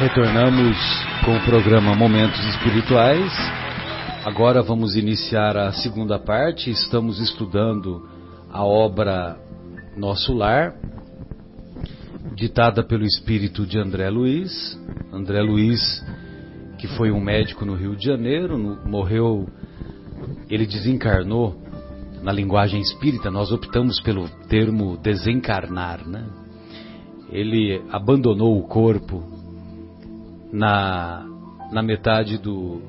Retornamos com o programa Momentos Espirituais. Agora vamos iniciar a segunda parte. Estamos estudando a obra Nosso Lar, ditada pelo espírito de André Luiz. André Luiz, que foi um médico no Rio de Janeiro, morreu, ele desencarnou na linguagem espírita, nós optamos pelo termo desencarnar, né? Ele abandonou o corpo na, na metade do,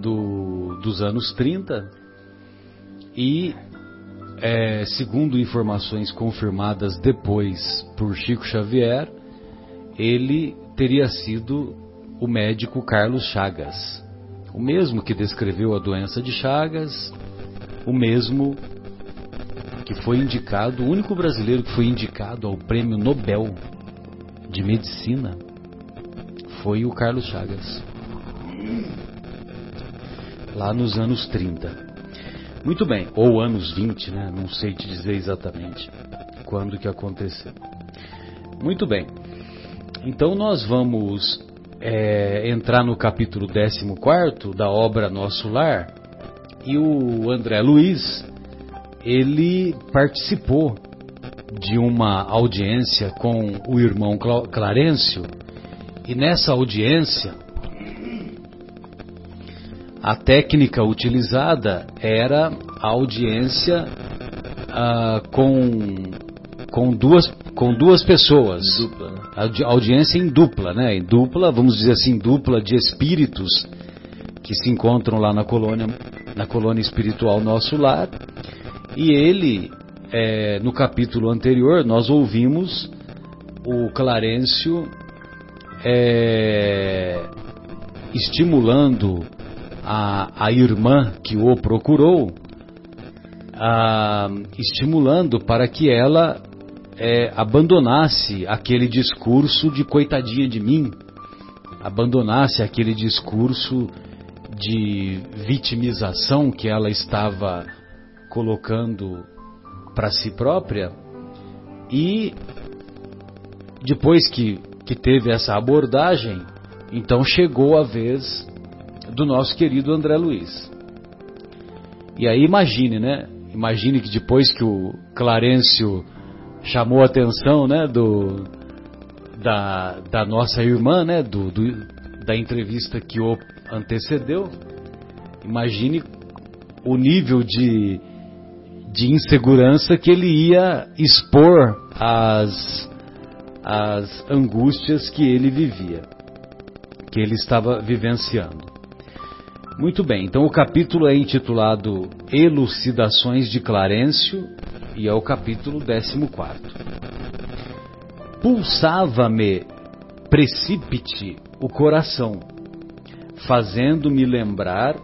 do, dos anos 30 e, é, segundo informações confirmadas depois por Chico Xavier, ele teria sido o médico Carlos Chagas, o mesmo que descreveu a doença de Chagas, o mesmo que foi indicado, o único brasileiro que foi indicado ao Prêmio Nobel de Medicina foi o Carlos Chagas. Lá nos anos 30. Muito bem, ou anos 20, né? Não sei te dizer exatamente quando que aconteceu. Muito bem. Então nós vamos é, entrar no capítulo 14 da obra Nosso Lar. E o André Luiz, ele participou de uma audiência com o irmão Clarencio e nessa audiência, a técnica utilizada era a audiência ah, com, com, duas, com duas pessoas. Dupla, né? A audiência em dupla, né? Em dupla, vamos dizer assim, dupla de espíritos que se encontram lá na colônia, na colônia espiritual Nosso Lar. E ele, é, no capítulo anterior, nós ouvimos o Clarencio é, estimulando a, a irmã que o procurou, a, estimulando para que ela é, abandonasse aquele discurso de coitadinha de mim, abandonasse aquele discurso de vitimização que ela estava colocando para si própria e depois que que teve essa abordagem, então chegou a vez do nosso querido André Luiz. E aí imagine, né? Imagine que depois que o Clarencio chamou a atenção, né, do da, da nossa irmã, né, do, do da entrevista que o antecedeu, imagine o nível de de insegurança que ele ia expor às as angústias que ele vivia, que ele estava vivenciando. Muito bem, então o capítulo é intitulado Elucidações de Clarencio e é o capítulo 14. Pulsava-me precipite o coração, fazendo-me lembrar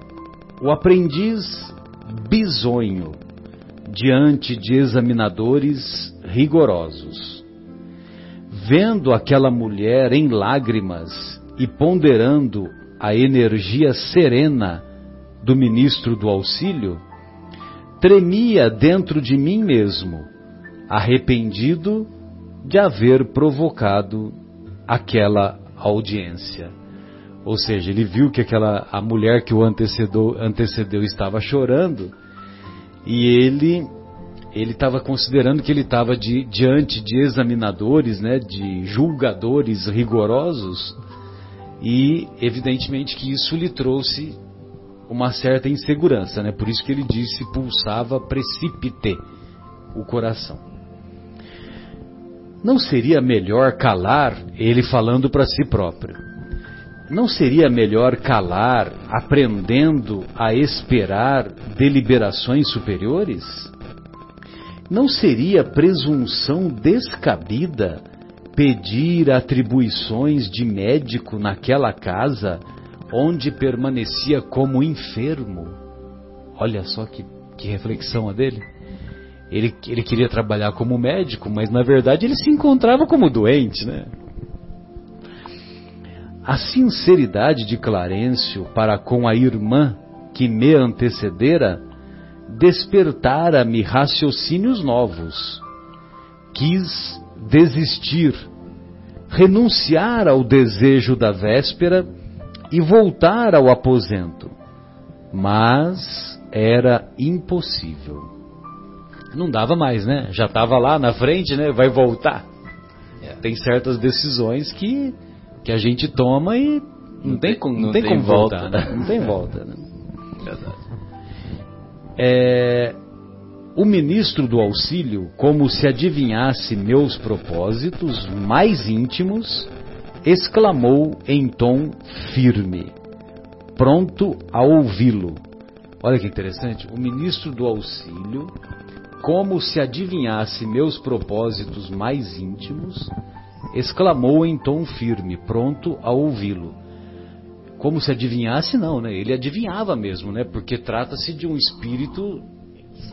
o aprendiz bisonho diante de examinadores rigorosos vendo aquela mulher em lágrimas e ponderando a energia serena do ministro do auxílio, tremia dentro de mim mesmo, arrependido de haver provocado aquela audiência. Ou seja, ele viu que aquela a mulher que o antecedeu, antecedeu estava chorando e ele ele estava considerando que ele estava diante de examinadores, né, de julgadores rigorosos, e evidentemente que isso lhe trouxe uma certa insegurança, né? Por isso que ele disse pulsava precipite o coração. Não seria melhor calar ele falando para si próprio? Não seria melhor calar, aprendendo a esperar deliberações superiores? Não seria presunção descabida pedir atribuições de médico naquela casa onde permanecia como enfermo? Olha só que, que reflexão a dele. Ele, ele queria trabalhar como médico, mas na verdade ele se encontrava como doente, né? A sinceridade de Clarencio para com a irmã que me antecedera despertara-me raciocínios novos. Quis desistir, renunciar ao desejo da véspera e voltar ao aposento. Mas era impossível. Não dava mais, né? Já estava lá na frente, né? Vai voltar. É. Tem certas decisões que, que a gente toma e não, não tem, não, não tem, tem como volta, voltar, né? Não tem volta, né? Verdade. É, o ministro do auxílio, como se adivinhasse meus propósitos mais íntimos, exclamou em tom firme, pronto a ouvi-lo. Olha que interessante, o ministro do auxílio, como se adivinhasse meus propósitos mais íntimos, exclamou em tom firme, pronto a ouvi-lo. Como se adivinhasse, não, né? Ele adivinhava mesmo, né? Porque trata-se de um espírito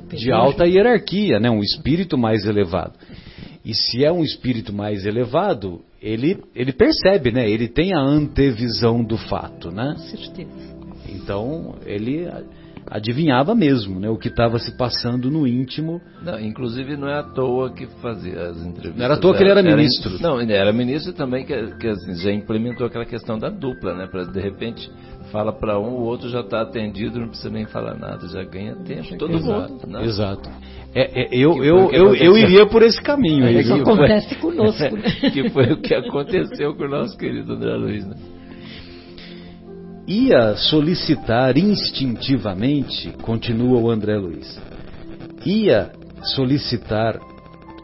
de alta hierarquia, né? Um espírito mais elevado. E se é um espírito mais elevado, ele, ele percebe, né? Ele tem a antevisão do fato, né? Com certeza. Então, ele adivinhava mesmo né, o que estava se passando no íntimo. Não, inclusive não é à toa que fazia as entrevistas. Não era à toa que ele era ministro. Era, não, ele era ministro também que, que assim, já implementou aquela questão da dupla, né? Para de repente fala para um, o outro já está atendido, não precisa nem falar nada, já ganha tempo. Todo Exato. mundo. Né? Exato. É, é, eu, eu, eu, eu iria por esse caminho. É, isso acontece conosco. Né? que foi o que aconteceu com o nosso querido André Luiz. Né? Ia solicitar instintivamente, continua o André Luiz, ia solicitar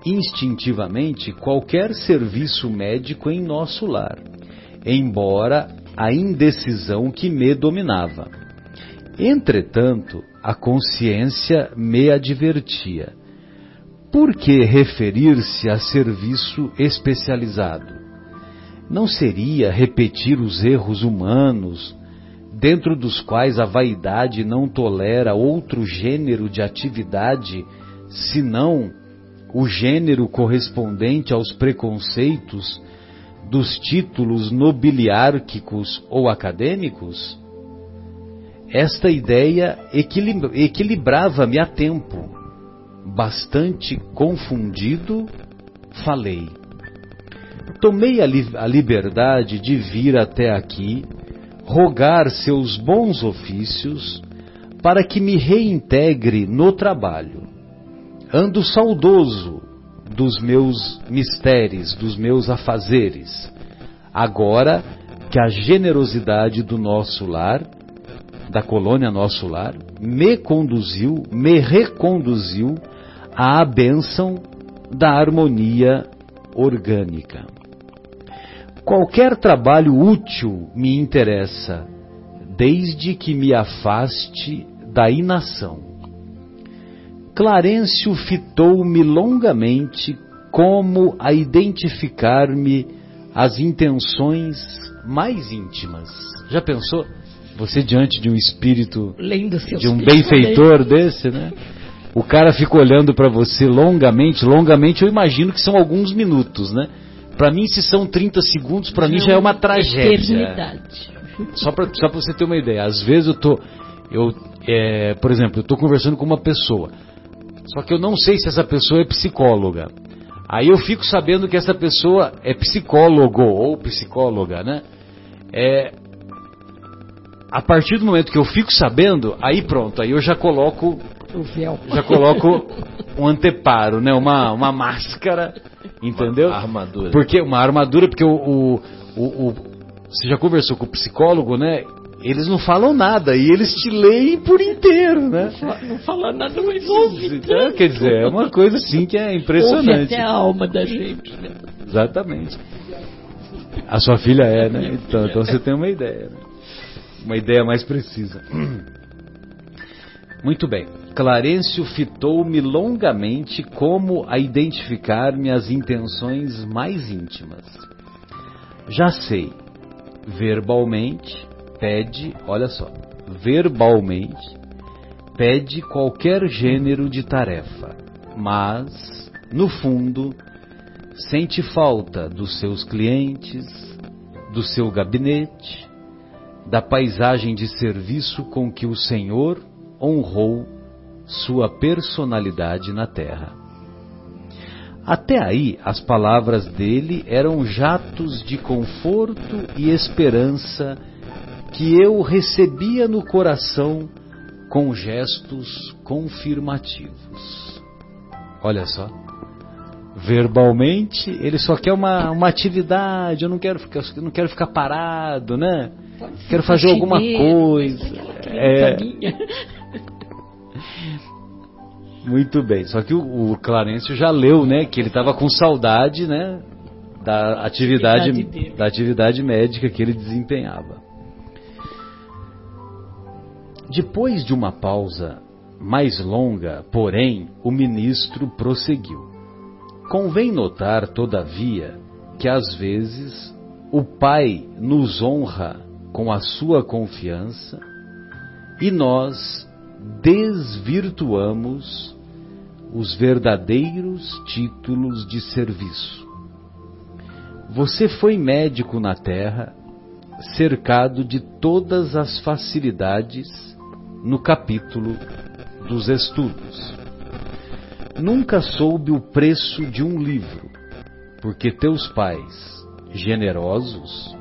instintivamente qualquer serviço médico em nosso lar, embora a indecisão que me dominava. Entretanto, a consciência me advertia. Por que referir-se a serviço especializado? Não seria repetir os erros humanos dentro dos quais a vaidade não tolera outro gênero de atividade senão o gênero correspondente aos preconceitos dos títulos nobiliárquicos ou acadêmicos? Esta ideia equilibrava-me a tempo. Bastante confundido, falei. Tomei a, li a liberdade de vir até aqui rogar seus bons ofícios para que me reintegre no trabalho. Ando saudoso dos meus mistérios, dos meus afazeres, agora que a generosidade do nosso lar, da colônia Nosso Lar, me conduziu, me reconduziu à bênção da harmonia orgânica. Qualquer trabalho útil me interessa, desde que me afaste da inação. Clarencio fitou-me longamente como a identificar-me as intenções mais íntimas. Já pensou? Você diante de um espírito, de um benfeitor desse, né? O cara fica olhando para você longamente, longamente, eu imagino que são alguns minutos, né? Para mim, se são 30 segundos, para mim já é uma tragédia. Só para só você ter uma ideia. Às vezes eu tô, eu, é, por exemplo, eu estou conversando com uma pessoa, só que eu não sei se essa pessoa é psicóloga. Aí eu fico sabendo que essa pessoa é psicólogo ou psicóloga, né? É, a partir do momento que eu fico sabendo, aí pronto, aí eu já coloco o véu. Já coloco um anteparo, né? Uma, uma máscara, entendeu? Uma armadura. Porque uma armadura, porque o, o, o, o você já conversou com o psicólogo, né? Eles não falam nada e eles te leem por inteiro, né? Não fala nada, mas ouve. Então, quer dizer, é uma coisa assim que é impressionante. Ouve até a alma da gente, né? Exatamente. A sua filha é, né? Então, então você tem uma ideia, né? Uma ideia mais precisa. Muito bem. Clarencio fitou-me longamente como a identificar-me as intenções mais íntimas. Já sei, verbalmente, pede, olha só, verbalmente, pede qualquer gênero de tarefa, mas, no fundo, sente falta dos seus clientes, do seu gabinete, da paisagem de serviço com que o Senhor honrou sua personalidade na terra. Até aí, as palavras dele eram jatos de conforto e esperança que eu recebia no coração com gestos confirmativos. Olha só. Verbalmente, ele só quer uma, uma atividade, eu não quero ficar, não quero ficar parado, né? Quero fazer alguma coisa. É, muito bem. Só que o, o Clarencio já leu, né, que ele estava com saudade, né, da atividade, Atividade da atividade médica que ele desempenhava. Depois de uma pausa mais longa, porém, o ministro prosseguiu. Convém notar, todavia, que às vezes o Pai nos honra com a sua confiança e nós desvirtuamos os verdadeiros títulos de serviço. Você foi médico na terra, cercado de todas as facilidades no capítulo dos estudos. Nunca soube o preço de um livro, porque teus pais, generosos,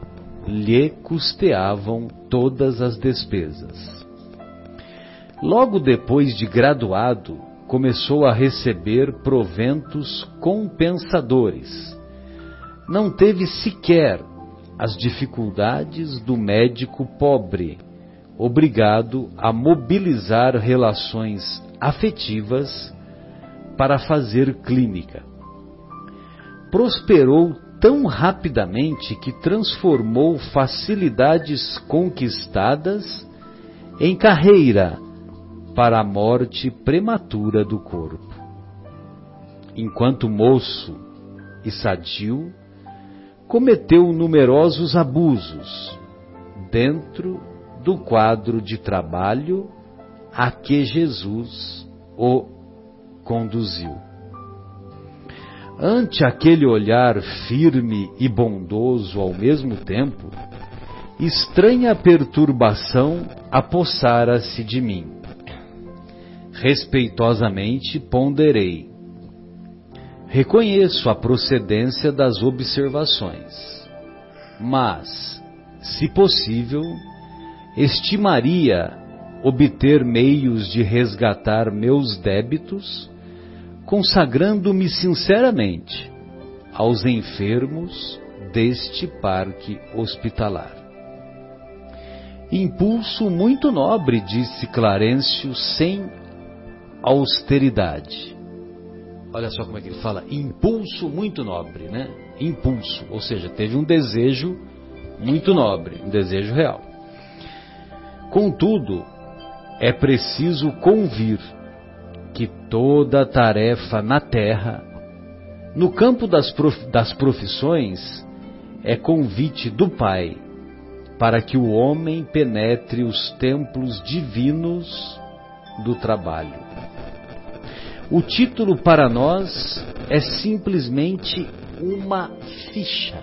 lhe custeavam todas as despesas. Logo depois de graduado, começou a receber proventos compensadores. Não teve sequer as dificuldades do médico pobre, obrigado a mobilizar relações afetivas para fazer clínica. Prosperou tão rapidamente que transformou facilidades conquistadas em carreira para a morte prematura do corpo. Enquanto moço e sadio, cometeu numerosos abusos dentro do quadro de trabalho a que Jesus o conduziu. Ante aquele olhar firme e bondoso ao mesmo tempo, estranha perturbação apossara-se de mim. Respeitosamente ponderei. Reconheço a procedência das observações, mas, se possível, estimaria obter meios de resgatar meus débitos, consagrando-me sinceramente aos enfermos deste parque hospitalar. Impulso muito nobre, disse Clarencio, sem austeridade. Olha só como é que ele fala, impulso muito nobre, né? Impulso, ou seja, teve um desejo muito nobre, um desejo real. Contudo, é preciso convir que toda tarefa na terra, no campo das, prof, das profissões, é convite do Pai para que o homem penetre os templos divinos do trabalho. O título para nós é simplesmente uma ficha.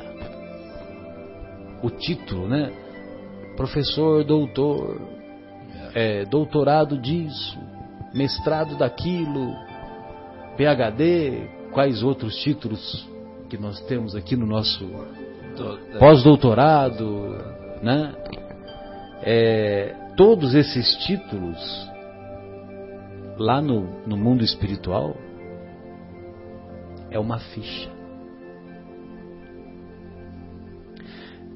O título, né? Professor, doutor, é, doutorado disso, mestrado daquilo, PhD, quais outros títulos que nós temos aqui no nosso pós-doutorado, né? É, todos esses títulos lá no, no mundo espiritual é uma ficha.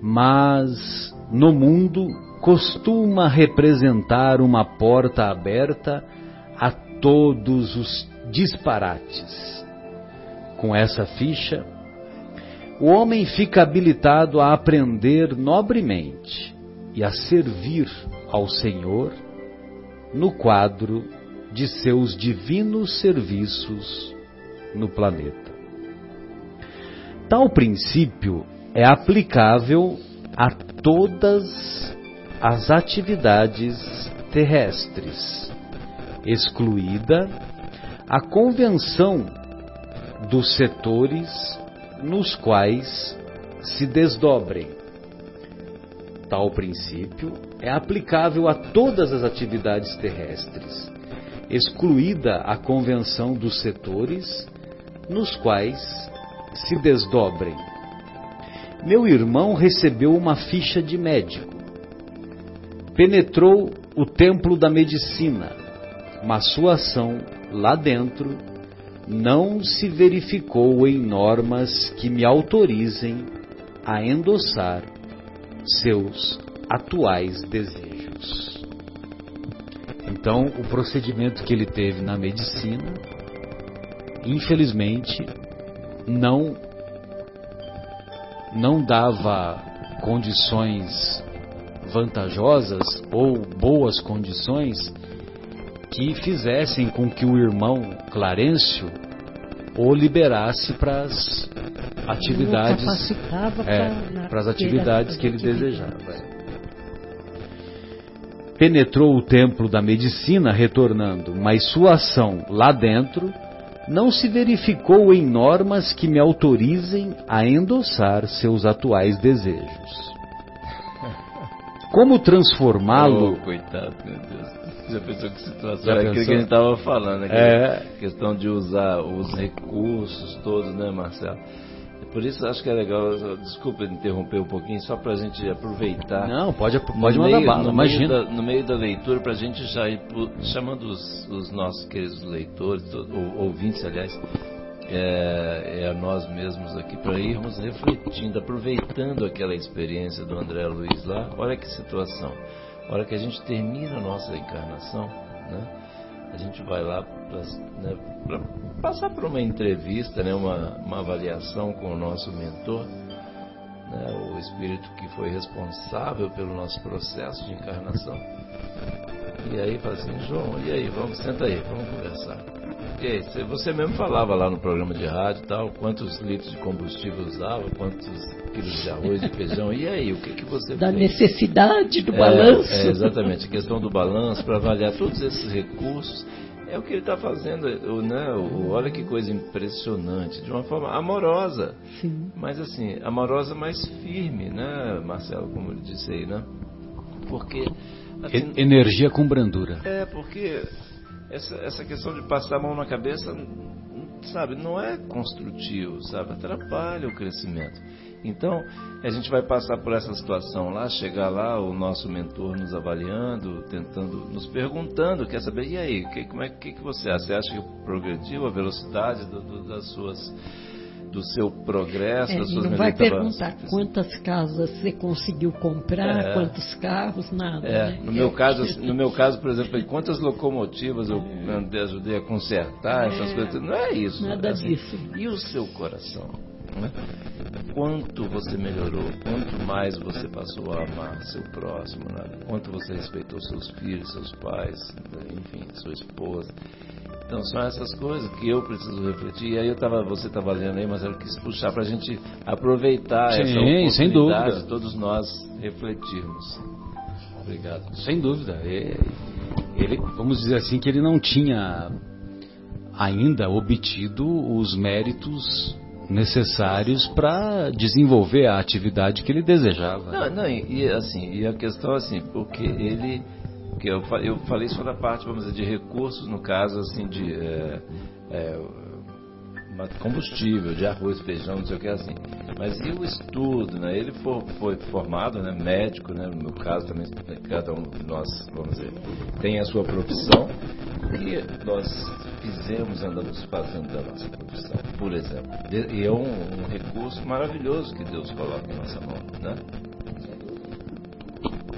Mas no mundo costuma representar uma porta aberta a todos os disparates. Com essa ficha, o homem fica habilitado a aprender nobremente e a servir ao Senhor no quadro de seus divinos serviços no planeta. Tal princípio é aplicável a todas as atividades terrestres, excluída a convenção dos setores nos quais se desdobrem. Tal princípio é aplicável a todas as atividades terrestres, excluída a convenção dos setores nos quais se desdobrem. Meu irmão recebeu uma ficha de médico. Penetrou o templo da medicina, mas sua ação lá dentro não se verificou em normas que me autorizem a endossar seus atuais desejos. Então, o procedimento que ele teve na medicina, infelizmente, não não dava condições vantajosas ou boas condições que fizessem com que o irmão Clarencio o liberasse para as atividades é, para as atividades que ele desejava. Penetrou o templo da medicina retornando, mas sua ação lá dentro não se verificou em normas que me autorizem a endossar seus atuais desejos. Como transformá-lo? Oh, coitado, meu Deus. Já pensou que situação? Já é aquilo que a gente estava falando, é questão de usar os recursos todos, né, Marcelo? Por isso acho que é legal, desculpa interromper um pouquinho, só para a gente aproveitar. Não, pode, pode mandar meio, bala, no imagina. Meio da, no meio da leitura, para a gente já ir chamando os, os, nossos queridos leitores, ou, ouvintes, aliás, é, é, a nós mesmos aqui, para irmos refletindo, aproveitando aquela experiência do André Luiz lá. Olha que situação. Hora que a gente termina a nossa encarnação, né? A gente vai lá para né, passar por uma entrevista, né, uma, uma avaliação com o nosso mentor, né, o espírito que foi responsável pelo nosso processo de encarnação. E aí fala assim, João, e aí, vamos, senta aí, vamos conversar. E aí, você mesmo falava lá no programa de rádio tal, quantos litros de combustível usava, quantos quilos de arroz e feijão, e aí, o que, que você Da fez? necessidade do é, balanço. É, exatamente, a questão do balanço, para avaliar todos esses recursos é o que ele está fazendo, né? Olha que coisa impressionante, de uma forma amorosa. Sim. Mas assim, amorosa, mais firme, né, Marcelo, como ele disse aí, né? Porque. Assim, Energia com brandura. É, porque essa, essa questão de passar a mão na cabeça, sabe, não é construtivo, sabe? Atrapalha o crescimento. Então, a gente vai passar por essa situação lá, chegar lá, o nosso mentor nos avaliando, tentando, nos perguntando, quer saber, e aí, que, como é que, que você acha? Você acha que progrediu a velocidade do, do, das suas do seu progresso, é, das suas Não vai perguntar quantas casas você conseguiu comprar, é, quantos carros, nada. É, né? no, meu caso, no meu caso, por exemplo, quantas locomotivas eu ajudei a consertar, essas é, coisas. Não é isso. Nada assim. disso. E o seu coração? Né? Quanto você melhorou, quanto mais você passou a amar seu próximo, né? quanto você respeitou seus filhos, seus pais, enfim, sua esposa. Então são essas coisas que eu preciso refletir. E aí eu tava, você estava lendo aí, mas eu quis puxar para a gente aproveitar Sim, essa oportunidade, sem dúvida. todos nós refletirmos. Obrigado. Sem dúvida. Ele, vamos dizer assim, que ele não tinha ainda obtido os méritos necessários para desenvolver a atividade que ele desejava. Não, não e, e, assim, e a questão assim, porque ele, que eu, eu falei só da parte, vamos dizer, de recursos, no caso assim de é, é, combustível, de arroz, feijão, não sei o que assim. Mas e o estudo, né? Ele for, foi formado, né? Médico, né? No meu caso também, cada um de nós, vamos dizer, tem a sua profissão. E nós fizemos, andamos fazendo da nossa profissão, por exemplo. E é um, um recurso maravilhoso que Deus coloca em nossa mão, né?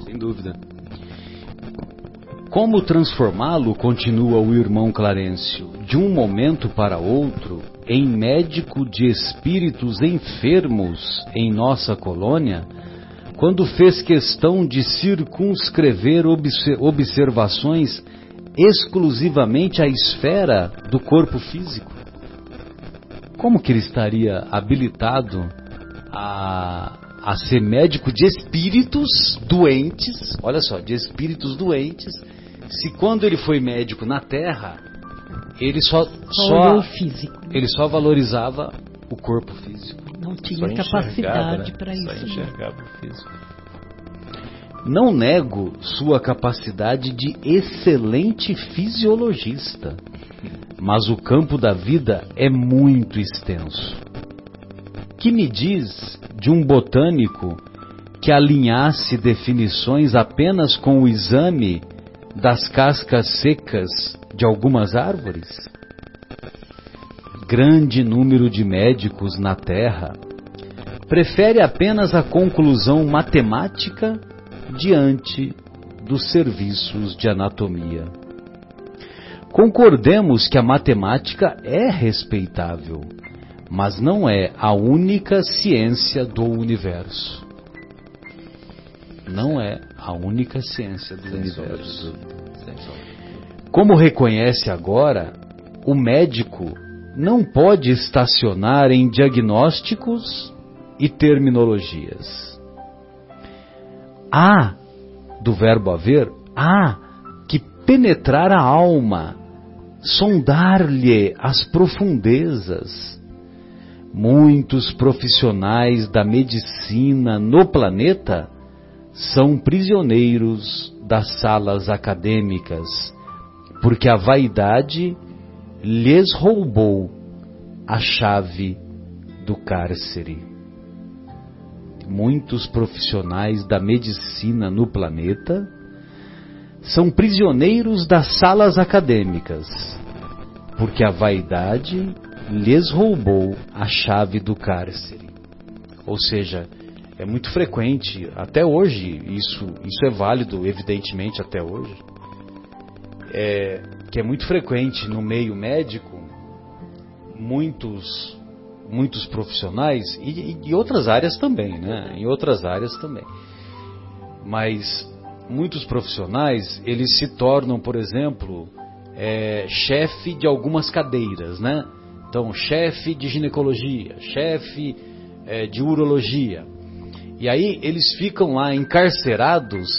Sem dúvida. Como transformá-lo, continua o irmão Clarencio, de um momento para outro, em médico de espíritos enfermos em nossa colônia, quando fez questão de circunscrever observações exclusivamente à esfera do corpo físico? Como que ele estaria habilitado a, a ser médico de espíritos doentes? Olha só, de espíritos doentes se quando ele foi médico na Terra, ele só, só, o físico. ele só valorizava o corpo físico. Não tinha capacidade né? para isso. Só enxergava o físico. Não nego sua capacidade de excelente fisiologista, mas o campo da vida é muito extenso. Que me diz de um botânico que alinhasse definições apenas com o exame das cascas secas de algumas árvores? Grande número de médicos na Terra prefere apenas a conclusão matemática diante dos serviços de anatomia. Concordemos que a matemática é respeitável, mas não é a única ciência do universo. Não é a única ciência do universo. Como reconhece agora, o médico não pode estacionar em diagnósticos e terminologias. Há, do verbo haver, há que penetrar a alma, sondar-lhe as profundezas. Muitos profissionais da medicina no planeta são prisioneiros das salas acadêmicas, porque a vaidade lhes roubou a chave do cárcere. Muitos profissionais da medicina no planeta são prisioneiros das salas acadêmicas, porque a vaidade lhes roubou a chave do cárcere. Ou seja, é muito frequente, até hoje, isso, isso é válido, evidentemente, até hoje, é, que é muito frequente no meio médico, muitos, muitos profissionais, e, e outras áreas também, né? Em outras áreas também. Mas muitos profissionais, eles se tornam, por exemplo, é, chefe de algumas cadeiras, né? Então, chefe de ginecologia, chefe é, de urologia. E aí eles ficam lá encarcerados,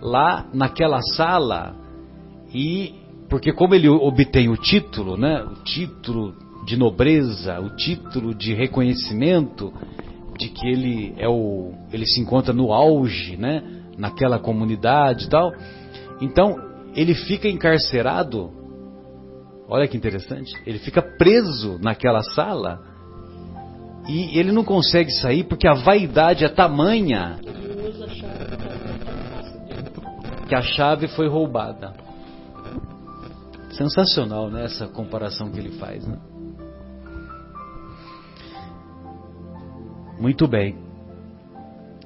lá naquela sala, e porque como ele obtém o título, né? O título de nobreza, o título de reconhecimento de que ele é o, ele se encontra no auge, né? Naquela comunidade e tal. Então ele fica encarcerado Olha que interessante. Ele fica preso naquela sala e ele não consegue sair porque a vaidade é tamanha que a chave foi roubada. Sensacional, né? Essa comparação que ele faz, né? Muito bem.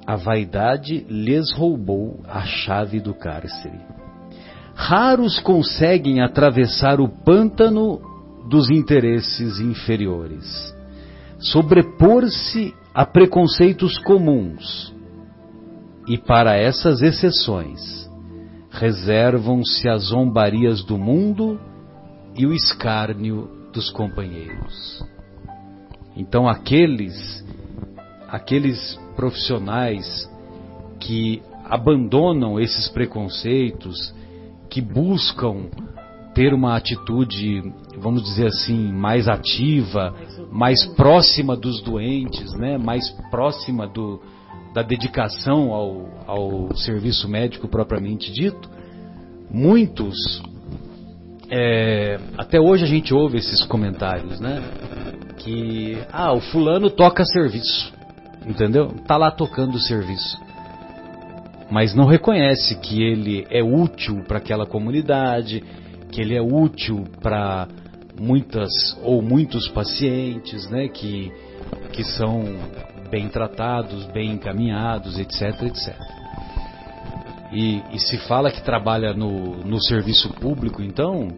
A vaidade lhes roubou a chave do cárcere. Raros conseguem atravessar o pântano dos interesses inferiores, sobrepor-se a preconceitos comuns. E para essas exceções, reservam-se as zombarias do mundo e o escárnio dos companheiros. Então aqueles aqueles profissionais que abandonam esses preconceitos que buscam ter uma atitude, vamos dizer assim, mais ativa, mais próxima dos doentes, né? mais próxima do, da dedicação ao, ao serviço médico propriamente dito, muitos, é, até hoje a gente ouve esses comentários, né? Que, ah, o fulano toca serviço, entendeu? Tá lá tocando serviço mas não reconhece que ele é útil para aquela comunidade, que ele é útil para muitas ou muitos pacientes, né, que, que são bem tratados, bem encaminhados, etc, etc. E, e se fala que trabalha no, no serviço público, então,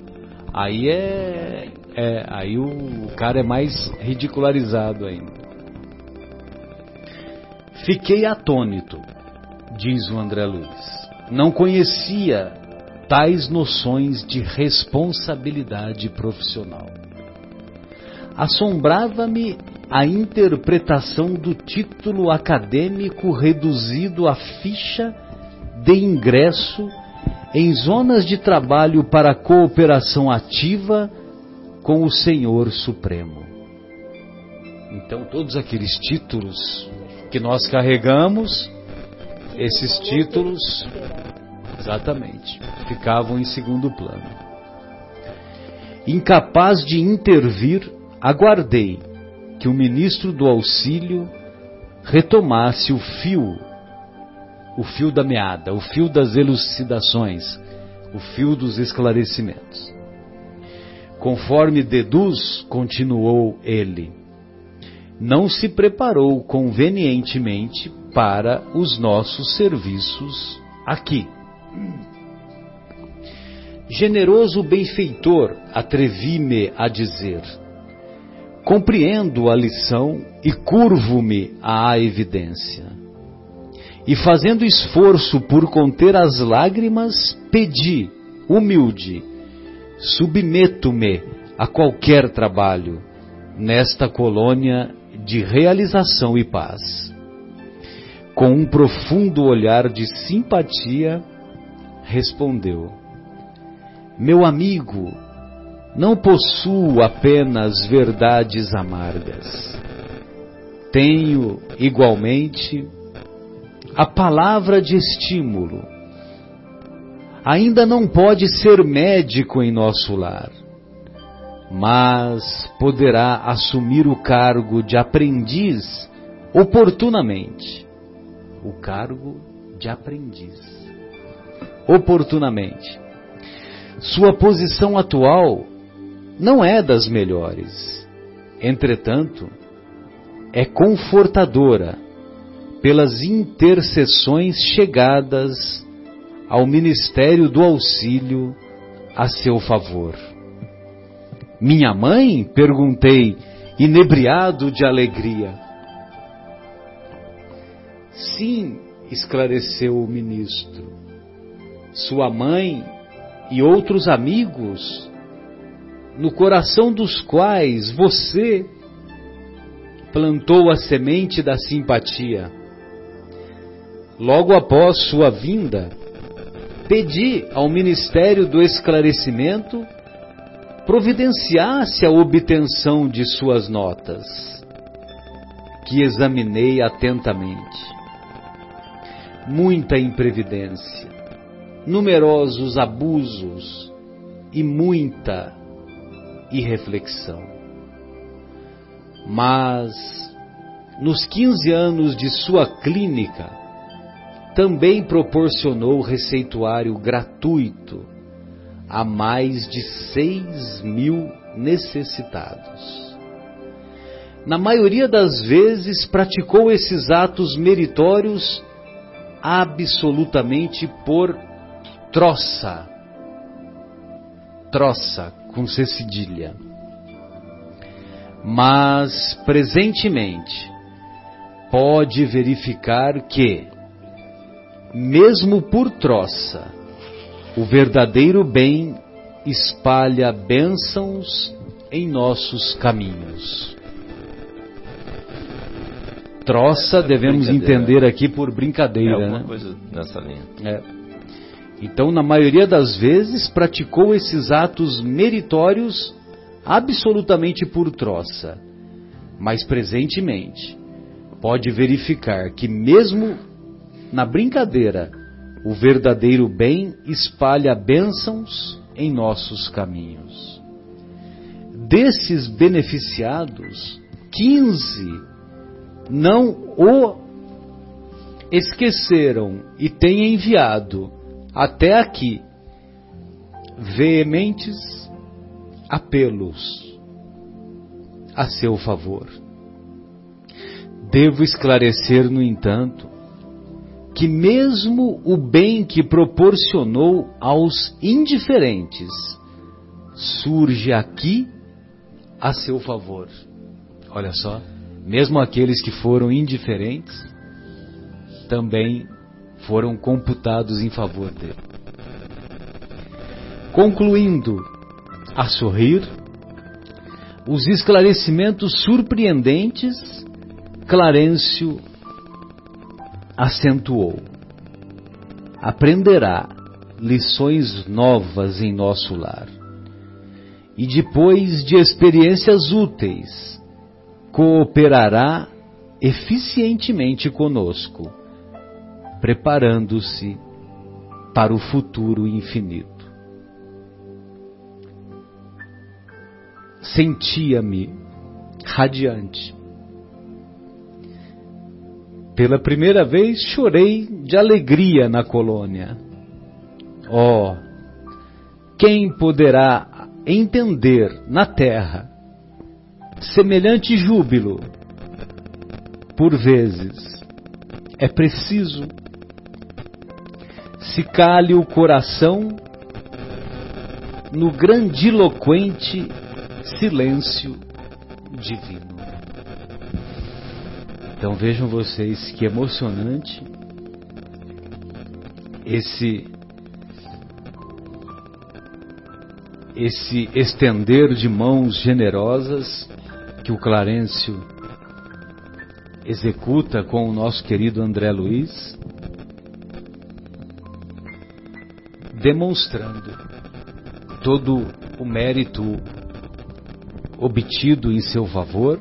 aí é, é aí o, o cara é mais ridicularizado ainda. Fiquei atônito diz o André Luiz. Não conhecia tais noções de responsabilidade profissional. Assombrava-me a interpretação do título acadêmico reduzido à ficha de ingresso em zonas de trabalho para cooperação ativa com o Senhor Supremo. Então, todos aqueles títulos que nós carregamos esses títulos, exatamente, ficavam em segundo plano. incapaz de intervir, aguardei que o ministro do auxílio retomasse o fio, o fio da meada, o fio das elucidações, o fio dos esclarecimentos. Conforme deduz, continuou ele, não se preparou convenientemente para os nossos serviços aqui. Generoso benfeitor, atrevi-me a dizer, compreendo a lição e curvo-me à evidência. E fazendo esforço por conter as lágrimas, pedi, humilde, submeto-me a qualquer trabalho nesta colônia de realização e paz. Com um profundo olhar de simpatia, respondeu: Meu amigo, não possuo apenas verdades amargas. Tenho, igualmente, a palavra de estímulo ainda não pode ser médico em nosso lar, mas poderá assumir o cargo de aprendiz oportunamente. O cargo de aprendiz. Oportunamente. Sua posição atual não é das melhores. Entretanto, é confortadora pelas intercessões chegadas ao ministério do auxílio a seu favor. Minha mãe? perguntei, inebriado de alegria. Sim, esclareceu o ministro. Sua mãe e outros amigos, no coração dos quais você plantou a semente da simpatia. Logo após sua vinda, pedi ao Ministério do Esclarecimento providenciasse a obtenção de suas notas, que examinei atentamente. Muita imprevidência, numerosos abusos e muita irreflexão. Mas, nos 15 anos de sua clínica, também proporcionou receituário gratuito a mais de 6 mil necessitados. Na maioria das vezes, praticou esses atos meritórios absolutamente por troça. Troça, com C cedilha. Mas, presentemente, pode verificar que, mesmo por troça, o verdadeiro bem espalha bênçãos em nossos caminhos. Troça devemos entender aqui por brincadeira, é né? coisa nessa linha. É. Então, na maioria das vezes, praticou esses atos meritórios absolutamente por troça, mas presentemente pode verificar que mesmo na brincadeira, o verdadeiro bem espalha bênçãos em nossos caminhos. Desses beneficiados, 15 não o esqueceram e têm enviado até aqui veementes apelos a seu favor. Devo esclarecer, no entanto, que mesmo o bem que proporcionou aos indiferentes surge aqui a seu favor. Olha só, mesmo aqueles que foram indiferentes também foram computados em favor dele. Concluindo a sorrir, os esclarecimentos surpreendentes, Clarencio acentuou: aprenderá lições novas em nosso lar. E depois de experiências úteis, cooperará eficientemente conosco, preparando-se para o futuro infinito. sentia-me radiante. Pela primeira vez chorei de alegria na colônia. Oh, quem poderá entender na terra semelhante júbilo? Por vezes é preciso se cale o coração no grandiloquente silêncio divino. Então vejam vocês que emocionante esse esse estender de mãos generosas que o Clarencio executa com o nosso querido André Luiz, demonstrando todo o mérito obtido em seu favor,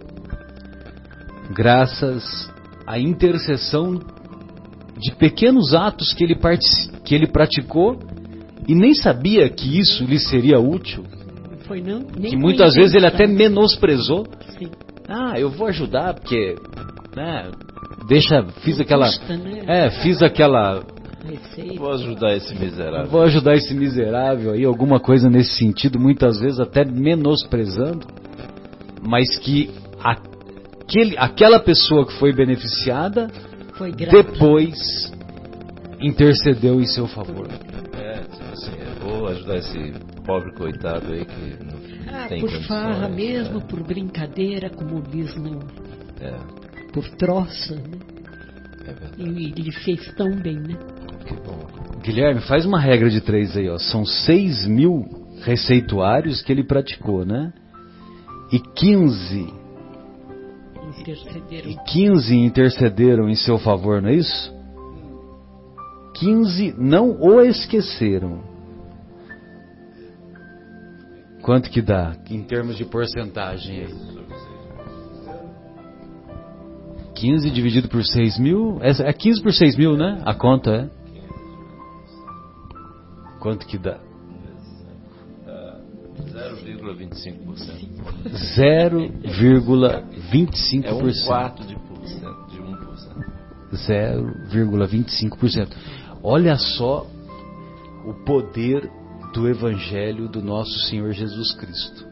graças à intercessão de pequenos atos que ele, que ele praticou e nem sabia que isso lhe seria útil. Foi não, que muitas vezes ele até menosprezou. Sim. Ah, eu vou ajudar porque, né, deixa, fiz aquela, né? é, fiz aquela Vou ajudar esse miserável. Vou ajudar esse miserável aí, alguma coisa nesse sentido, muitas vezes até menosprezando, mas que aquele, aquela pessoa que foi beneficiada foi depois intercedeu em seu favor. É, tipo assim, eu vou ajudar esse pobre coitado aí que não ah, tem por farra né? mesmo, por brincadeira, como diz no. É. Por troça, né? É e ele fez tão bem, né? Guilherme, faz uma regra de três aí, ó. São seis mil receituários que ele praticou, né? E 15 intercederam. E 15 intercederam em seu favor, não é isso? 15 não o esqueceram. Quanto que dá em termos de porcentagem aí? 15 dividido por 6 mil? É 15 por 6 mil, né? A conta é? Quanto que dá? 0,25%. 0,25%. É um quarto de, porcento, de 1%. 0,25%. Olha só o poder do Evangelho do nosso Senhor Jesus Cristo.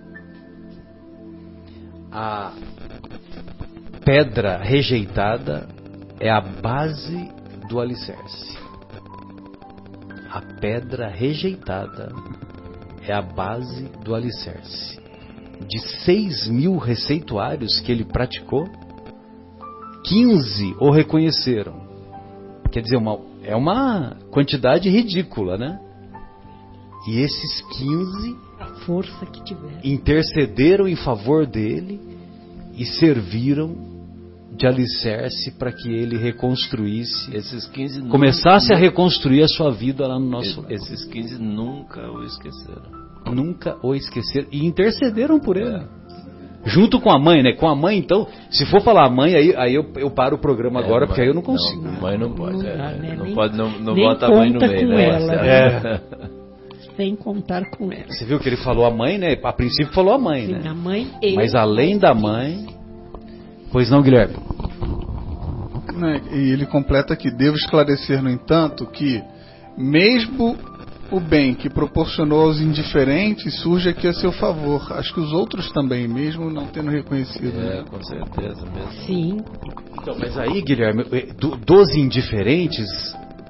A pedra rejeitada é a base do alicerce. A pedra rejeitada é a base do alicerce. De 6 mil receituários que ele praticou, 15 o reconheceram. Quer dizer, uma, é uma quantidade ridícula, né? E esses 15 a força que tiveram. intercederam em favor dele e serviram de alicerce para que ele reconstruísse, esses 15 começasse nunca, a reconstruir a sua vida lá no nosso Esses 15 nunca o esqueceram. Nunca o esqueceram e intercederam por ele. É. Junto com a mãe, né? Com a mãe, então, se for falar mãe, aí, aí eu, eu paro o programa é, agora, mãe, porque aí eu não consigo. Não, mãe não pode. Não, é, né? não nem, pode, não, não bota a mãe no meio, né? Ela, é. Sem contar com ela. Você viu que ele falou a mãe, né? A princípio falou a mãe, Sim, né? A mãe e Mas além da mãe. Pois não, Guilherme? Né, e ele completa que devo esclarecer, no entanto, que mesmo o bem que proporcionou aos indiferentes surge aqui a seu favor. Acho que os outros também, mesmo não tendo reconhecido. É, com certeza mesmo. Sim. Então, mas aí, Guilherme, eh, do, dos indiferentes,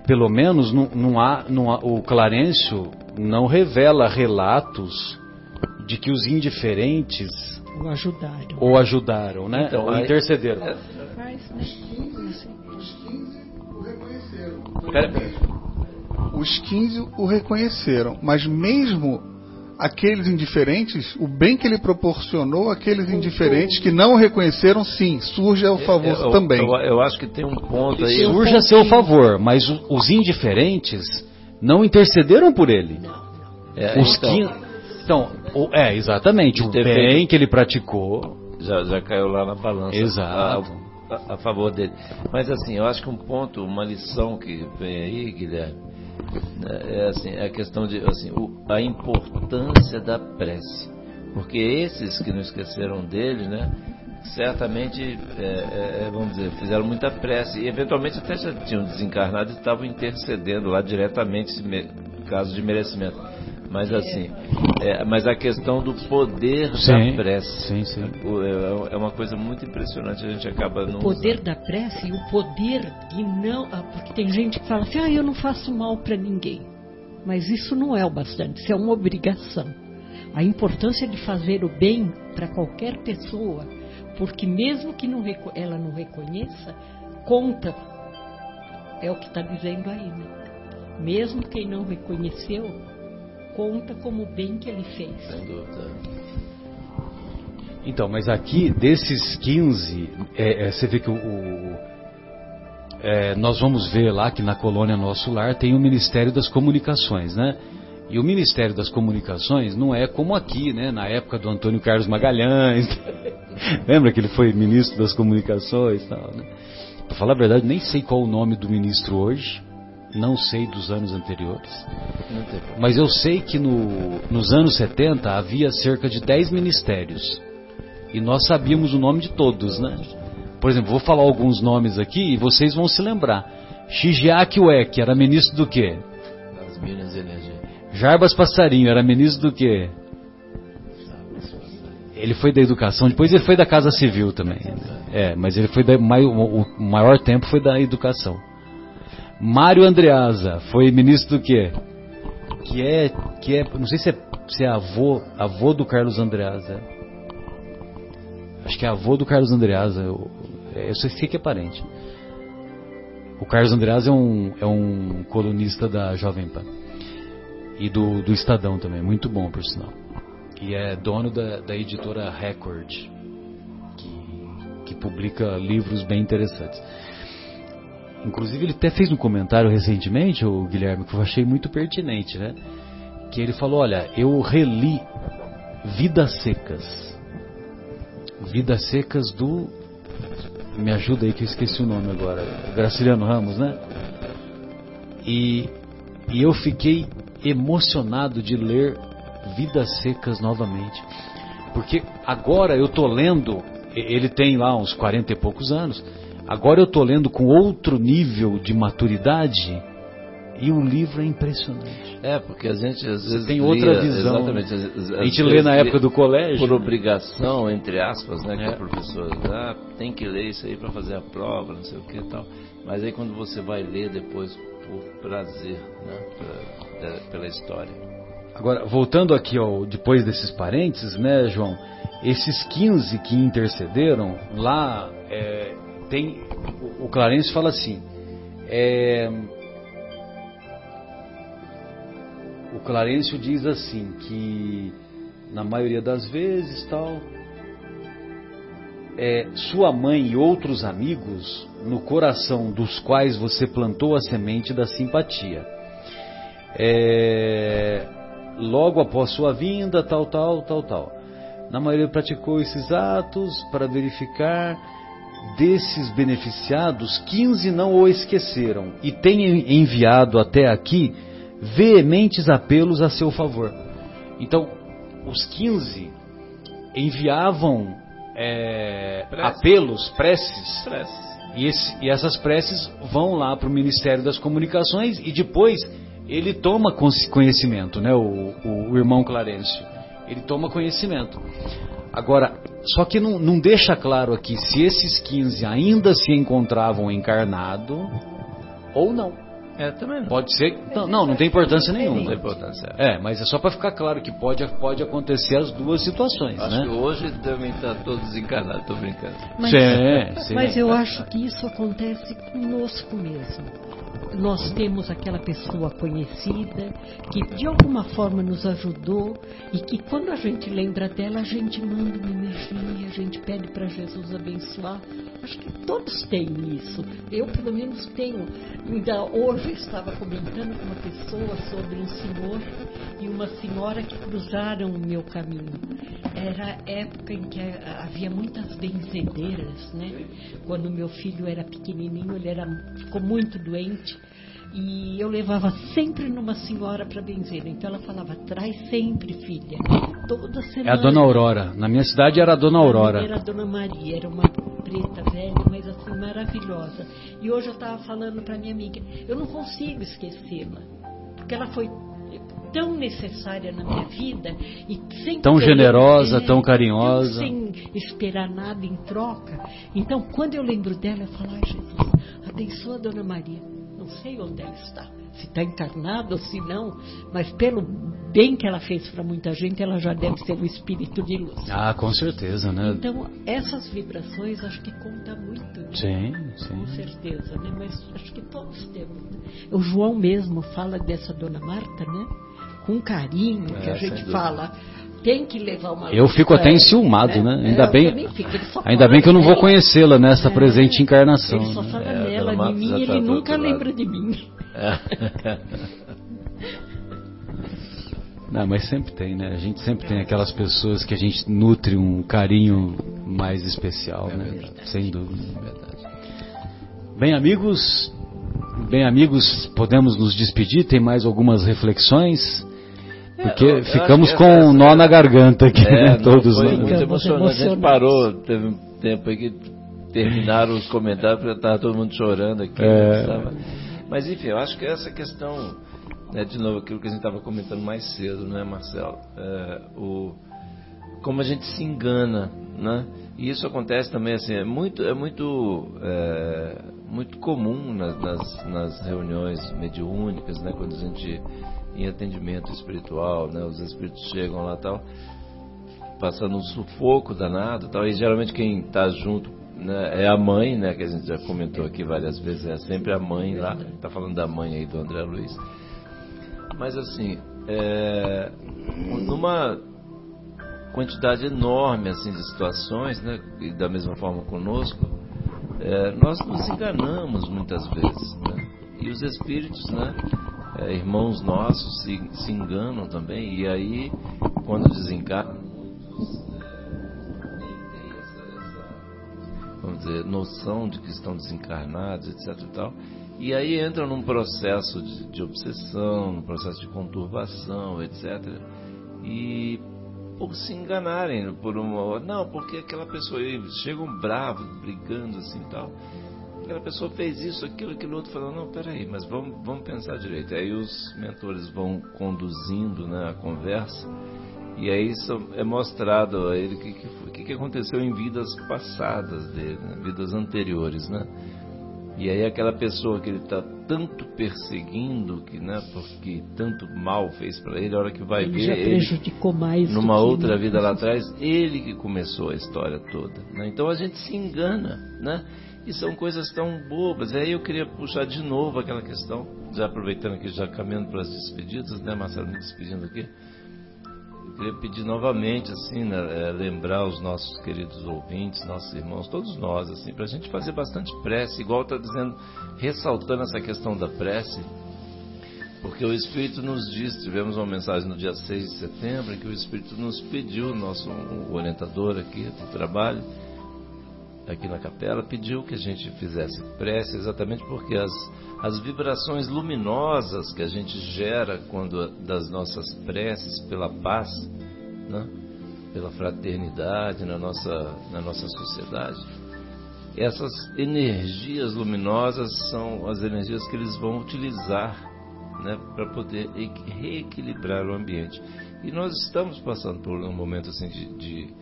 pelo menos não, não, há, não há, o Clarencio não revela relatos de que os indiferentes o ajudaram, o ajudaram né? Então, ou aí, intercederam. É, os 15 o reconheceram. Pera, pera. Os 15 o reconheceram, mas mesmo aqueles indiferentes, o bem que ele proporcionou àqueles indiferentes que não o reconheceram, sim, surge ao favor eu, também. Eu, eu, acho que tem um ponto aí. Surge a seu favor, mas os indiferentes não intercederam por ele. É, os então, 15, então, é, exatamente. O bem que ele praticou. Já, já caiu lá na balança. Exato. A, a, a, favor dele. Mas assim, eu acho que um ponto, uma lição que vem aí, Guilherme, é, é assim, é a questão de assim, o, a importância da prece. porque esses que não esqueceram dele, né? certamente, é, é, é, vamos dizer, fizeram muita prece e eventualmente até já tinham desencarnado e estavam intercedendo lá diretamente, caso de merecimento. Mas assim, é, mas a questão do poder sim, da prece sim, sim. É, é uma coisa muito impressionante. A gente acaba não. O poder usando. da prece e o poder de não. Ah, porque tem gente que fala assim, ah, eu não faço mal para ninguém. Mas isso não é o bastante, isso é uma obrigação. A importância de fazer o bem para qualquer pessoa, porque mesmo que não, ela não reconheça, conta. É o que está dizendo aí, né? Mesmo quem não reconheceu, conta como bem que ele fez. Sem dúvida. Então, mas aqui, desses 15, é, é, você vê que o, o é, nós vamos ver lá que na colônia Nosso Lar tem o Ministério das Comunicações, né? E o Ministério das Comunicações não é como aqui, né? Na época do Antônio Carlos Magalhães. Lembra que ele foi ministro das Comunicações e tal, né? Pra falar a verdade, nem sei qual o nome do ministro hoje não sei dos anos anteriores. Mas eu sei que no, nos anos 70 havia cerca de 10 ministérios. E nós sabíamos o nome de todos, né? Por exemplo, vou falar alguns nomes aqui e vocês vão se lembrar. Shigeaki Ueki era ministro do quê? Das Minas de Energia. Jarbas Passarinho era ministro do quê? Ele foi da educação, depois ele foi da Casa Civil também. É, mas ele foi da, o maior tempo foi da educação. Mário Andreasa foi ministro do quê? Que é, que é, não sei se é, se é avô, avô do Carlos Andreasa. Acho que é avô do Carlos Andreasa. Eu, eu sei que é parente. O Carlos Andreasa é um, é um colunista da Jovem Pan. E do, do Estadão também, muito bom por sinal. E é dono da, da editora Record, que, que publica livros bem interessantes. Inclusive, ele até fez um comentário recentemente, o Guilherme, que eu achei muito pertinente, né? Que ele falou: Olha, eu reli Vidas Secas. Vidas Secas do. Me ajuda aí que eu esqueci o nome agora. Graciliano Ramos, né? E, e eu fiquei emocionado de ler Vidas Secas novamente. Porque agora eu tô lendo, ele tem lá uns 40 e poucos anos, Agora eu estou lendo com outro nível de maturidade e o livro é impressionante. É, porque a gente às vezes tem outra lia, visão. Exatamente. Às, a gente lê na época do colégio. Por obrigação, entre aspas, né, é. que a professora ah, tem que ler isso aí para fazer a prova, não sei o que e tal. Mas aí quando você vai ler depois por prazer, né, pra, pela história. Agora, voltando aqui ao, depois desses parênteses, né, João? Esses 15 que intercederam, lá é, tem o, Clarence fala assim é, o Clarencio diz assim que na maioria das vezes tal é, sua mãe e outros amigos no coração dos quais você plantou a semente da simpatia. É, logo após sua vinda tal tal tal tal. Na maioria praticou esses atos para verificar desses beneficiados, 15 não o esqueceram e têm enviado até aqui veementes apelos a seu favor. Então, os 15 enviavam é, preces. apelos, preces, preces. E, esse, e, essas preces vão lá para o Ministério das Comunicações e depois ele toma conhecimento, né, o, o, o irmão Clarencio. Ele toma conhecimento. Agora, só que não, não deixa claro aqui se esses 15 ainda se encontravam encarnado ou não. É, também não. Pode ser. Não, não, não tem importância nenhuma. Não tem importância. É, mas é só para ficar claro que pode, pode acontecer as duas situações. Acho né? que hoje também está todos encarnados, estou brincando. Mas, sim, sim. mas eu acho que isso acontece conosco mesmo nós temos aquela pessoa conhecida que de alguma forma nos ajudou e que quando a gente lembra dela, a gente manda uma energia, a gente pede para Jesus abençoar. Acho que todos têm isso. Eu, pelo menos, tenho. Ainda hoje estava comentando com uma pessoa sobre um senhor e uma senhora que cruzaram o meu caminho. Era época em que havia muitas benzedeiras, né? Quando meu filho era pequenininho, ele era, ficou muito doente E eu levava sempre numa senhora para benzer. Então ela falava, traz sempre, filha. Toda semana. É a Dona Aurora. Na minha cidade era a Dona Aurora. Era a Dona Maria, era uma preta velha, mas assim, maravilhosa. E hoje eu estava falando para minha amiga, eu não consigo esquecê-la. Porque ela foi tão necessária na minha vida e sem tão generosa, tão carinhosa, sem esperar nada em troca. Então, quando eu lembro dela, eu falo: Ai, Jesus, abençoa a Dona Maria não sei onde ela está, se está encarnada ou se não, mas pelo bem que ela fez para muita gente, ela já deve ser um espírito de luz. Ah, com certeza, né? Então, essas vibrações acho que conta muito. Né? Sim, sim. Com certeza, né? Mas acho que todos temos. Né? O João mesmo fala dessa dona Marta, né? Com carinho, é, que a gente fala tem que levar uma Eu fico até enciumado, né? né? Ainda é, bem, ainda bem que eu não vou conhecê-la nessa é, presente encarnação. Ele só fala é, nela, de mim ele nunca lembra de mim. Não, mas sempre tem, né? A gente sempre tem aquelas pessoas que a gente nutre um carinho mais especial, é né? Verdade. Sem dúvida. É verdade. Bem, amigos, bem amigos, podemos nos despedir. Tem mais algumas reflexões? Porque eu, ficamos com um nó na garganta aqui, é, né? Todos foi muito emocionante. A gente parou, teve um tempo aí que terminaram os comentários, porque estava todo mundo chorando aqui. É. Né, Mas enfim, eu acho que essa questão, né, de novo, aquilo que a gente estava comentando mais cedo, né, Marcelo? É, o, como a gente se engana, né? E isso acontece também assim, é muito, é muito, é, muito comum nas, nas, nas reuniões mediúnicas, né? Quando a gente em atendimento espiritual, né? Os espíritos chegam lá tal, passando um sufoco danado tal, e geralmente quem está junto né, é a mãe, né? Que a gente já comentou aqui várias vezes, é sempre a mãe lá, está falando da mãe aí do André Luiz. Mas assim, é, numa quantidade enorme assim de situações, né? E da mesma forma conosco, é, nós nos enganamos muitas vezes, né? E os espíritos, né? É, irmãos nossos se, se enganam também, e aí, quando desencarnam, muitos nem têm essa, vamos dizer, noção de que estão desencarnados, etc. E, tal, e aí entram num processo de, de obsessão, num processo de conturbação, etc. E por se enganarem por uma. Não, porque aquela pessoa. Chegam bravos, brigando assim tal aquela pessoa fez isso, aquilo, aquilo outro, falando, não, peraí, mas vamos, vamos pensar direito. Aí os mentores vão conduzindo né, a conversa e aí é mostrado a ele o que, que, que, aconteceu em vidas passadas dele, né, vidas anteriores, né? E aí aquela pessoa que ele está tanto perseguindo, que, né, porque tanto mal fez para ele, a hora que vai ele ver já prejudicou ele, mais numa outra vida lá atrás, ele que começou a história toda. Né? Então a gente se engana, né? E são coisas tão bobas. Aí eu queria puxar de novo aquela questão, já aproveitando que já caminhando para as despedidas, né, Marcelo, me despedindo aqui. Eu queria pedir novamente, assim, né, é, lembrar os nossos queridos ouvintes, nossos irmãos, todos nós, assim, para a gente fazer bastante prece, igual está dizendo, ressaltando essa questão da prece, porque o Espírito nos diz, tivemos uma mensagem no dia 6 de setembro, em que o Espírito nos pediu, nosso orientador aqui do trabalho, aqui na capela, pediu que a gente fizesse prece exatamente porque as, as vibrações luminosas que a gente gera quando das nossas preces pela paz, né? pela fraternidade na nossa, na nossa sociedade, essas energias luminosas são as energias que eles vão utilizar né, para poder reequilibrar o ambiente. E nós estamos passando por um momento assim de, de,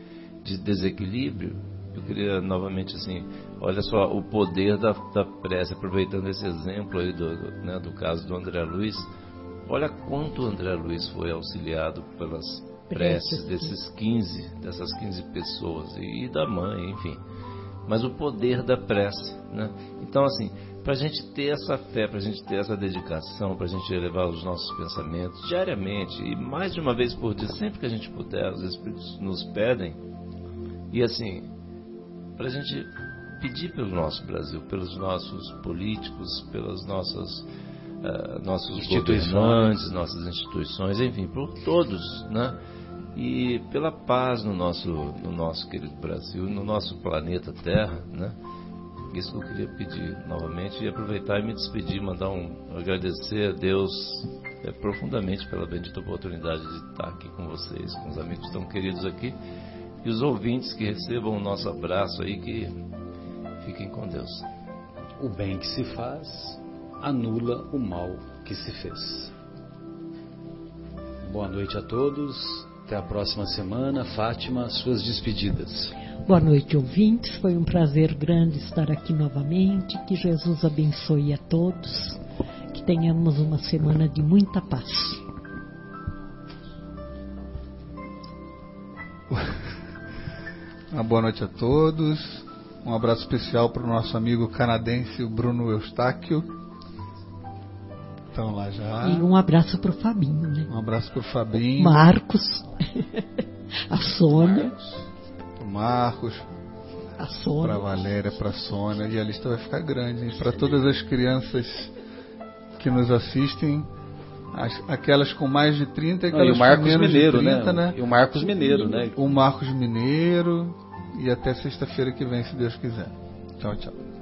de desequilíbrio eu queria novamente assim, olha só o poder da, da prece, aproveitando esse exemplo aí do, né, do caso do André Luiz, olha quanto o André Luiz foi auxiliado pelas preces desses 15, dessas 15 pessoas e, e da mãe, enfim. Mas o poder da prece, né? Então assim, para a gente ter essa fé, para a gente ter essa dedicação, para a gente elevar os nossos pensamentos diariamente e mais de uma vez por dia, sempre que a gente puder, os Espíritos nos pedem. E assim, para a gente pedir pelo nosso Brasil, pelos nossos políticos, pelos nossos, uh, nossos governantes, nossas instituições, enfim, por todos, né? E pela paz no nosso, no nosso querido Brasil, no nosso planeta Terra, né? Isso que eu queria pedir novamente e aproveitar e me despedir, mandar um agradecer a Deus é, profundamente pela bendita oportunidade de estar aqui com vocês, com os amigos tão queridos aqui e os ouvintes que recebam o nosso abraço aí, que fiquem com Deus. O bem que se faz anula o mal que se fez. Boa noite a todos. Até a próxima semana. Fátima, suas despedidas. Boa noite, ouvintes. Foi um prazer grande estar aqui novamente. Que Jesus abençoe a todos. Que tenhamos uma semana de muita paz. Uma boa noite a todos. Um abraço especial para o nosso amigo canadense, o Bruno Eustáquio. Estão lá já. E um abraço para o Fabinho, né? Um abraço para o Fabinho. Marcos. a Sônia. O Marcos. A Sônia. Para a Valéria, para a Sônia. E a lista vai ficar grande. Para todas as crianças que nos assistem, as, aquelas com mais de 30 e aquelas Não, e o Marcos com menos Mineiro, de 30, né? né? E o Marcos Mineiro, né? O Marcos Mineiro. E até sexta-feira que vem, se Deus quiser. Tchau, tchau.